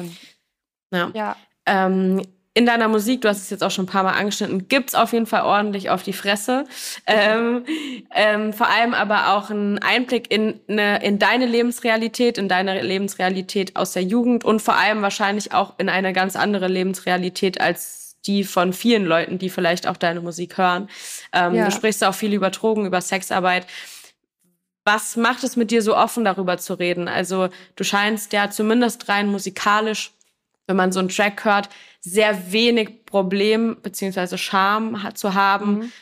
Ja. Ähm, in deiner Musik, du hast es jetzt auch schon ein paar Mal angeschnitten, gibt's auf jeden Fall ordentlich auf die Fresse. Ähm, ähm, vor allem aber auch ein Einblick in, eine, in deine Lebensrealität, in deine Lebensrealität aus der Jugend und vor allem wahrscheinlich auch in eine ganz andere Lebensrealität als die von vielen Leuten, die vielleicht auch deine Musik hören. Ähm, ja. Du sprichst auch viel über Drogen, über Sexarbeit. Was macht es mit dir so offen darüber zu reden? Also du scheinst ja zumindest rein musikalisch wenn man so einen Track hört, sehr wenig Problem beziehungsweise Scham hat, zu haben, mhm.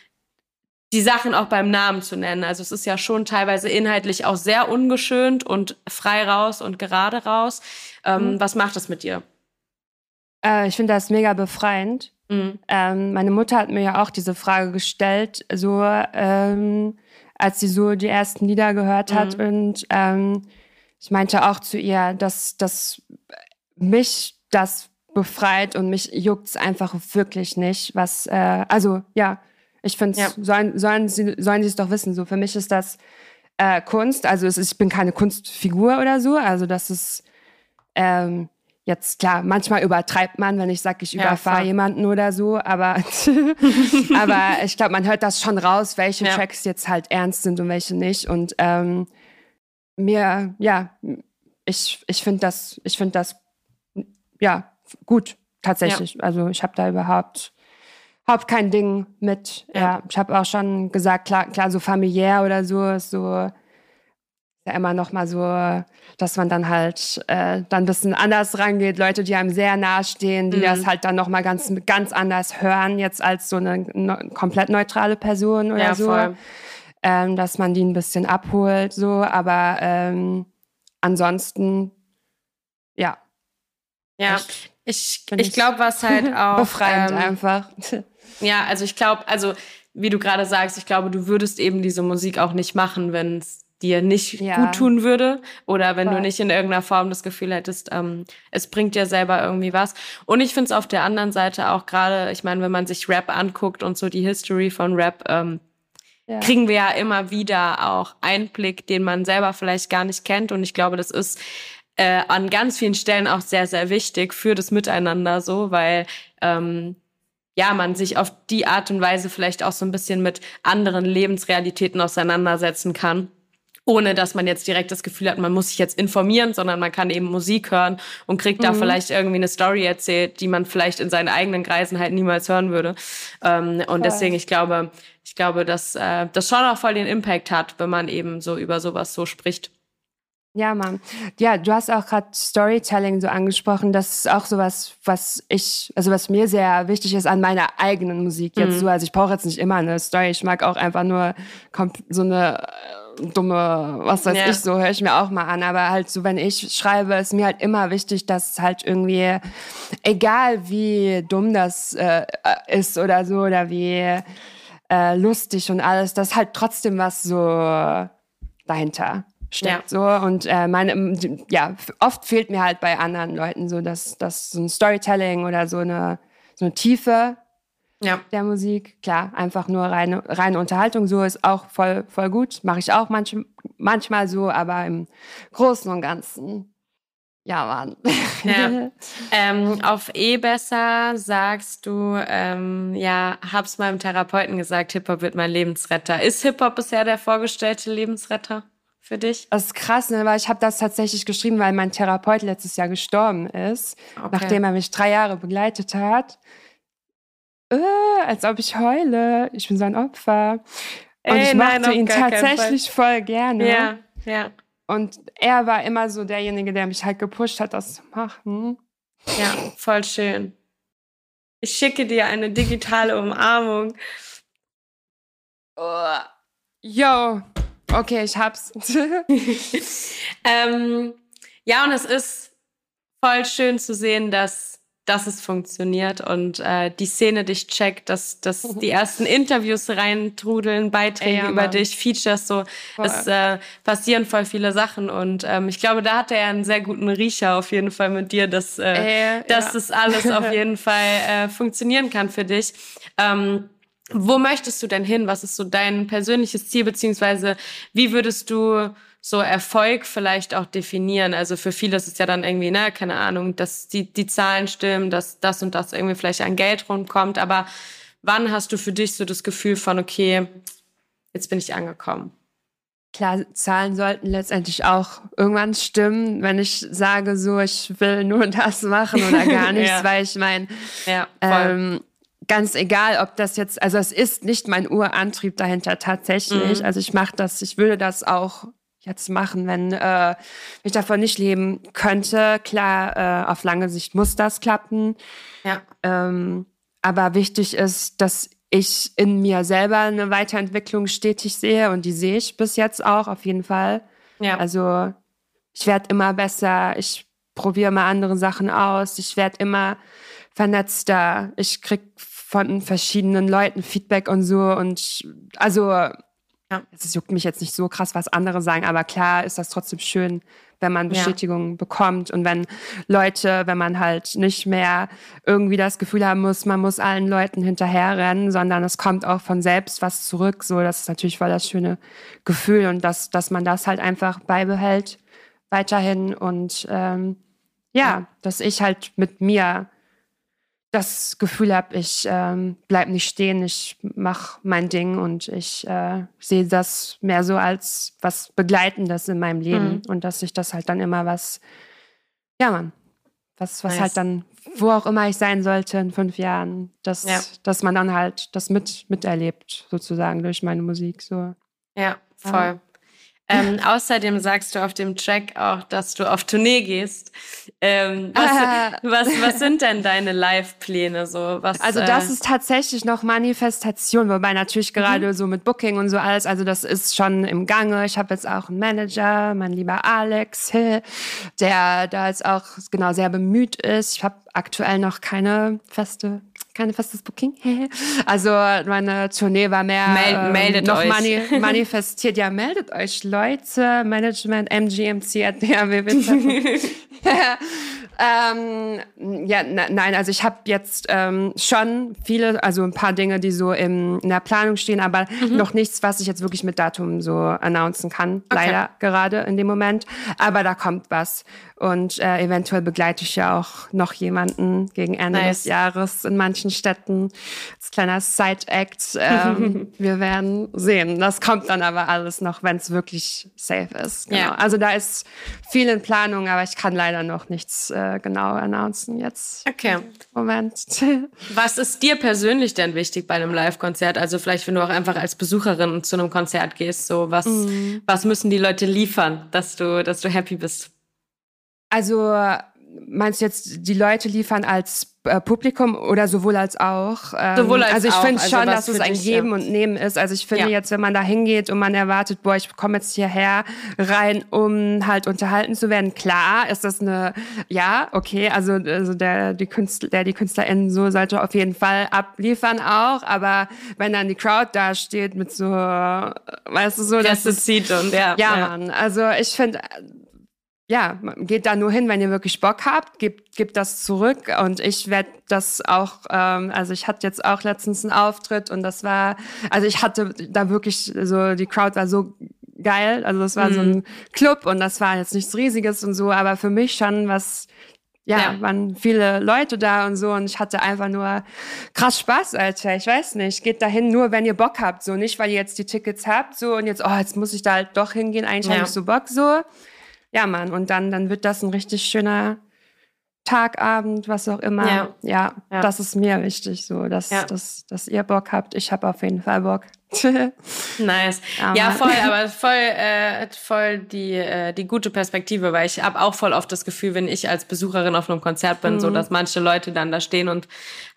die Sachen auch beim Namen zu nennen. Also es ist ja schon teilweise inhaltlich auch sehr ungeschönt und frei raus und gerade raus. Ähm, mhm. Was macht das mit dir? Äh, ich finde das mega befreiend. Mhm. Ähm, meine Mutter hat mir ja auch diese Frage gestellt, so ähm, als sie so die ersten Lieder gehört hat. Mhm. Und ähm, ich meinte auch zu ihr, dass, dass mich das befreit und mich juckt's einfach wirklich nicht, was, äh, also ja, ich finde, ja. sollen, sollen, sie, sollen sie es doch wissen. So, für mich ist das äh, Kunst. Also es ist, ich bin keine Kunstfigur oder so. Also das ist ähm, jetzt klar, manchmal übertreibt man, wenn ich sage, ich ja, überfahre jemanden oder so, aber, aber ich glaube, man hört das schon raus, welche ja. Tracks jetzt halt ernst sind und welche nicht. Und ähm, mir, ja, ich, ich finde das, ich finde das ja, gut, tatsächlich. Ja. Also ich habe da überhaupt, überhaupt kein Ding mit. Ja, ja ich habe auch schon gesagt, klar, klar, so familiär oder so ist so ja immer noch mal so, dass man dann halt äh, dann ein bisschen anders rangeht. Leute, die einem sehr nahe stehen, die mhm. das halt dann noch mal ganz ganz anders hören jetzt als so eine ne, komplett neutrale Person oder ja, so. Ähm, dass man die ein bisschen abholt, so. Aber ähm, ansonsten, ja, ja, ich, ich glaube, was halt auch. Befreiend ähm, einfach. Ja, also ich glaube, also wie du gerade sagst, ich glaube, du würdest eben diese Musik auch nicht machen, wenn es dir nicht ja. gut tun würde oder wenn Voll. du nicht in irgendeiner Form das Gefühl hättest, ähm, es bringt dir selber irgendwie was. Und ich finde es auf der anderen Seite auch gerade, ich meine, wenn man sich Rap anguckt und so die History von Rap, ähm, ja. kriegen wir ja immer wieder auch Einblick, den man selber vielleicht gar nicht kennt. Und ich glaube, das ist äh, an ganz vielen Stellen auch sehr, sehr wichtig für das Miteinander so, weil ähm, ja, man sich auf die Art und Weise vielleicht auch so ein bisschen mit anderen Lebensrealitäten auseinandersetzen kann ohne dass man jetzt direkt das Gefühl hat, man muss sich jetzt informieren, sondern man kann eben Musik hören und kriegt mhm. da vielleicht irgendwie eine Story erzählt, die man vielleicht in seinen eigenen Kreisen halt niemals hören würde. Ähm, und deswegen, ich glaube, ich glaube, dass äh, das schon auch voll den Impact hat, wenn man eben so über sowas so spricht. Ja, Mann. Ja, du hast auch gerade Storytelling so angesprochen. Das ist auch sowas, was ich, also was mir sehr wichtig ist an meiner eigenen Musik jetzt mhm. so. Also ich brauche jetzt nicht immer eine Story. Ich mag auch einfach nur so eine äh, dumme, was weiß ja. ich, so höre ich mir auch mal an. Aber halt so, wenn ich schreibe, ist mir halt immer wichtig, dass halt irgendwie, egal wie dumm das äh, ist oder so, oder wie äh, lustig und alles, das halt trotzdem was so dahinter steckt. Ja. So. Und äh, meine, ja, oft fehlt mir halt bei anderen Leuten so, dass, dass so ein Storytelling oder so eine, so eine Tiefe ja. der Musik. Klar, einfach nur reine, reine Unterhaltung, so ist auch voll, voll gut. Mache ich auch manch, manchmal so, aber im Großen und Ganzen. Ja, Mann. Ja. ähm, auf E besser sagst du, ähm, ja, hab's meinem Therapeuten gesagt, Hip-Hop wird mein Lebensretter. Ist Hip-Hop bisher der vorgestellte Lebensretter? Für dich? Das ist krass, ne? weil ich habe das tatsächlich geschrieben, weil mein Therapeut letztes Jahr gestorben ist, okay. nachdem er mich drei Jahre begleitet hat. Äh, als ob ich heule. Ich bin sein Opfer. Und Ey, ich mochte nein, ihn tatsächlich voll gerne. Ja, ja. Und er war immer so derjenige, der mich halt gepusht hat, das zu machen. Ja, voll schön. Ich schicke dir eine digitale Umarmung. Oh. Yo, Okay, ich hab's. ähm, ja, und es ist voll schön zu sehen, dass, dass es funktioniert und äh, die Szene dich checkt, dass, dass die ersten Interviews reintrudeln, Beiträge ja, über dich, Features, so. Voll. Es äh, passieren voll viele Sachen und ähm, ich glaube, da hat er einen sehr guten Riecher auf jeden Fall mit dir, dass, äh, äh dass ja. das alles auf jeden Fall äh, funktionieren kann für dich. Ähm, wo möchtest du denn hin? Was ist so dein persönliches Ziel, beziehungsweise wie würdest du so Erfolg vielleicht auch definieren? Also für viele ist es ja dann irgendwie, ne, keine Ahnung, dass die, die Zahlen stimmen, dass das und das irgendwie vielleicht an Geld rumkommt. Aber wann hast du für dich so das Gefühl von, okay, jetzt bin ich angekommen? Klar, Zahlen sollten letztendlich auch irgendwann stimmen, wenn ich sage, so, ich will nur das machen oder gar nichts, ja. weil ich meine, ja, ähm, ganz egal, ob das jetzt, also es ist nicht mein Urantrieb dahinter tatsächlich. Mhm. Also ich mache das, ich würde das auch jetzt machen, wenn äh, ich davon nicht leben könnte. Klar, äh, auf lange Sicht muss das klappen. Ja. Ähm, aber wichtig ist, dass ich in mir selber eine Weiterentwicklung stetig sehe und die sehe ich bis jetzt auch auf jeden Fall. Ja. Also ich werde immer besser, ich probiere mal andere Sachen aus, ich werde immer vernetzter, ich krieg von verschiedenen Leuten Feedback und so. Und also, ja. es juckt mich jetzt nicht so krass, was andere sagen, aber klar ist das trotzdem schön, wenn man Bestätigung ja. bekommt und wenn Leute, wenn man halt nicht mehr irgendwie das Gefühl haben muss, man muss allen Leuten hinterherrennen, sondern es kommt auch von selbst was zurück. So, das ist natürlich voll das schöne Gefühl und dass, dass man das halt einfach beibehält weiterhin und ähm, ja, ja, dass ich halt mit mir das Gefühl habe, ich ähm, bleib nicht stehen, ich mache mein Ding und ich äh, sehe das mehr so als was Begleitendes in meinem Leben mhm. und dass ich das halt dann immer was, ja man, was, was nice. halt dann, wo auch immer ich sein sollte in fünf Jahren, dass, ja. dass man dann halt das mit, miterlebt, sozusagen durch meine Musik. So. Ja, voll. Ja. Ähm, außerdem sagst du auf dem Track auch, dass du auf Tournee gehst. Ähm, was, ah. was, was, sind denn deine Live-Pläne so? Was, also das äh, ist tatsächlich noch Manifestation, wobei natürlich mhm. gerade mhm. so mit Booking und so alles, also das ist schon im Gange. Ich habe jetzt auch einen Manager, mein lieber Alex, der da jetzt auch genau sehr bemüht ist. Ich habe aktuell noch keine feste keine festes Booking. also meine Tournee war mehr Mel ähm, meldet noch euch. Mani manifestiert. Ja, meldet euch, Leute. Management mgmc at ähm, ja, na, nein, also ich habe jetzt ähm, schon viele, also ein paar Dinge, die so im, in der Planung stehen, aber mhm. noch nichts, was ich jetzt wirklich mit Datum so announcen kann. Okay. Leider gerade in dem Moment. Aber da kommt was. Und äh, eventuell begleite ich ja auch noch jemanden gegen Ende nice. des Jahres in manchen Städten. Als kleiner Side-Act. Ähm, wir werden sehen. Das kommt dann aber alles noch, wenn es wirklich safe ist. Genau. Ja. Also da ist viel in Planung, aber ich kann leider noch nichts äh, genau announcen jetzt. Okay. Moment. Was ist dir persönlich denn wichtig bei einem Live-Konzert? Also vielleicht, wenn du auch einfach als Besucherin zu einem Konzert gehst, so was, mhm. was müssen die Leute liefern, dass du, dass du happy bist? Also meinst du jetzt, die Leute liefern als äh, Publikum oder sowohl als auch? Ähm, sowohl als also ich finde also schon, dass es ein Geben ja. und Nehmen ist. Also ich finde ja. jetzt, wenn man da hingeht und man erwartet, boah, ich komme jetzt hierher rein, um halt unterhalten zu werden, klar, ist das eine, ja, okay, also, also der, die Künstler, der, die KünstlerInnen so sollte auf jeden Fall abliefern auch, aber wenn dann die Crowd da steht mit so, weißt du, so, dass es zieht und ja. Ja, ja. Mann, also ich finde, ja, geht da nur hin, wenn ihr wirklich Bock habt, gebt, gebt das zurück. Und ich werde das auch, ähm, also ich hatte jetzt auch letztens einen Auftritt und das war, also ich hatte da wirklich so, die Crowd war so geil. Also das war mhm. so ein Club und das war jetzt nichts Riesiges und so, aber für mich schon was, ja, ja, waren viele Leute da und so und ich hatte einfach nur krass Spaß, Alter. Ich weiß nicht, geht dahin nur, wenn ihr Bock habt, so nicht, weil ihr jetzt die Tickets habt, so und jetzt, oh, jetzt muss ich da halt doch hingehen, eigentlich ja. habe ich so Bock, so ja, Mann, und dann, dann wird das ein richtig schöner Tagabend, was auch immer. Ja, ja, ja. das ist mir wichtig, so, dass, ja. dass, dass ihr Bock habt. Ich habe auf jeden Fall Bock. nice. Ja, ja, voll, aber voll, äh, voll die, äh, die gute Perspektive, weil ich habe auch voll oft das Gefühl, wenn ich als Besucherin auf einem Konzert bin, mhm. so dass manche Leute dann da stehen und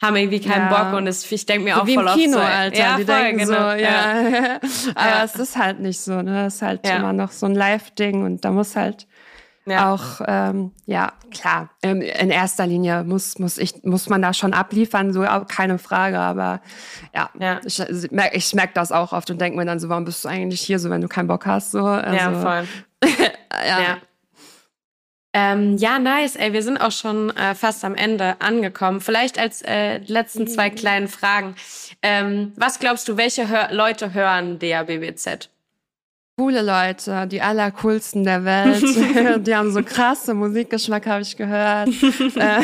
haben irgendwie keinen ja. Bock und es, ich denke mir so auch wie voll im Kino, oft so, Alter, ja, die voll, denken genau. so, ja. aber es ist halt nicht so, ne? Es ist halt immer noch so ein Live-Ding und da muss halt ja. Auch, ähm, ja, klar, ähm, in erster Linie muss, muss, ich, muss man da schon abliefern, so keine Frage, aber ja, ja. ich, ich merke ich merk das auch oft und denke mir dann so, warum bist du eigentlich hier so, wenn du keinen Bock hast? So. Also, ja, voll. ja. ja. Ähm, ja, nice. Ey, wir sind auch schon äh, fast am Ende angekommen. Vielleicht als äh, letzten zwei mhm. kleinen Fragen. Ähm, was glaubst du, welche Hör Leute hören DABBZ? Coole Leute, die allercoolsten der Welt. die haben so krasse Musikgeschmack, habe ich gehört. Äh,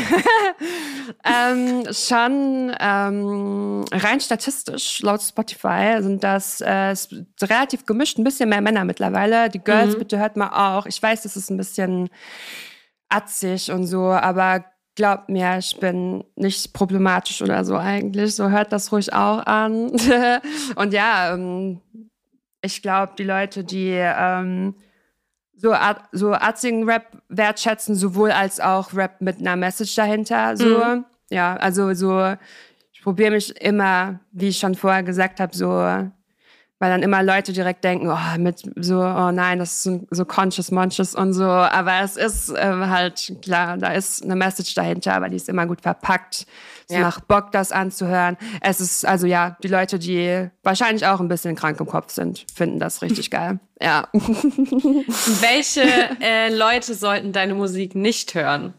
ähm, schon ähm, rein statistisch, laut Spotify, sind das äh, relativ gemischt, ein bisschen mehr Männer mittlerweile. Die Girls, mhm. bitte hört mal auch. Ich weiß, das ist ein bisschen atzig und so, aber glaubt mir, ich bin nicht problematisch oder so eigentlich. So hört das ruhig auch an. und ja, ähm, ich glaube, die Leute, die ähm, so, so artigen Rap wertschätzen, sowohl als auch Rap mit einer Message dahinter. So, mhm. ja, also so, ich probiere mich immer, wie ich schon vorher gesagt habe, so weil dann immer Leute direkt denken, oh, mit so, oh nein, das ist so, conscious, monstrous und so. Aber es ist äh, halt klar, da ist eine Message dahinter, aber die ist immer gut verpackt. Es ja. macht Bock, das anzuhören. Es ist, also ja, die Leute, die wahrscheinlich auch ein bisschen krank im Kopf sind, finden das richtig geil. Ja. Welche äh, Leute sollten deine Musik nicht hören?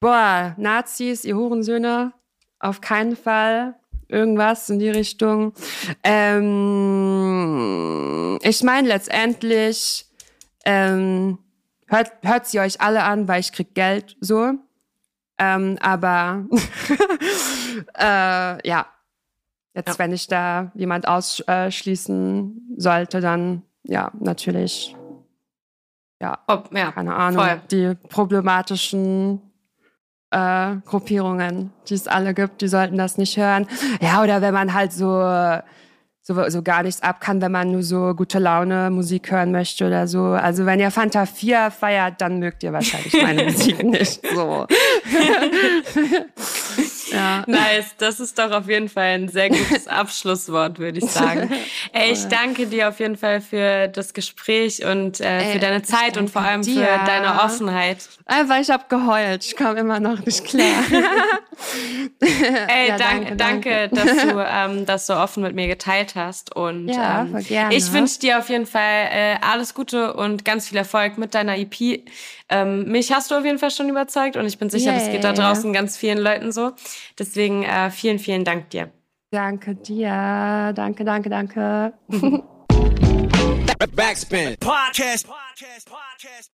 Boah, Nazis, ihr Hurensöhne, auf keinen Fall irgendwas in die Richtung. Ähm, ich meine letztendlich ähm, hört, hört sie euch alle an, weil ich krieg Geld so. Ähm, aber äh, ja, jetzt ja. wenn ich da jemand ausschließen sollte, dann ja natürlich ja, Ob, ja keine Ahnung, voll. die problematischen äh, Gruppierungen, die es alle gibt, die sollten das nicht hören. Ja, oder wenn man halt so, so, so gar nichts ab kann, wenn man nur so gute Laune Musik hören möchte oder so. Also wenn ihr Fanta 4 feiert, dann mögt ihr wahrscheinlich meine Musik nicht so. Ja. Nice, das ist doch auf jeden Fall ein sehr gutes Abschlusswort, würde ich sagen. Ey, ich danke dir auf jeden Fall für das Gespräch und äh, für deine Zeit und vor allem dir. für deine Offenheit. Einfach, ich habe geheult. Ich kam immer noch nicht klar. Ey, ja, danke, danke, dass du ähm, das so offen mit mir geteilt hast. Und ja, ähm, ich wünsche dir auf jeden Fall äh, alles Gute und ganz viel Erfolg mit deiner EP. Ähm, mich hast du auf jeden Fall schon überzeugt und ich bin sicher, yeah. das geht da draußen ganz vielen Leuten so. Deswegen äh, vielen, vielen Dank dir. Danke dir. Danke, danke, danke. Backspin. Podcast. Podcast. Podcast.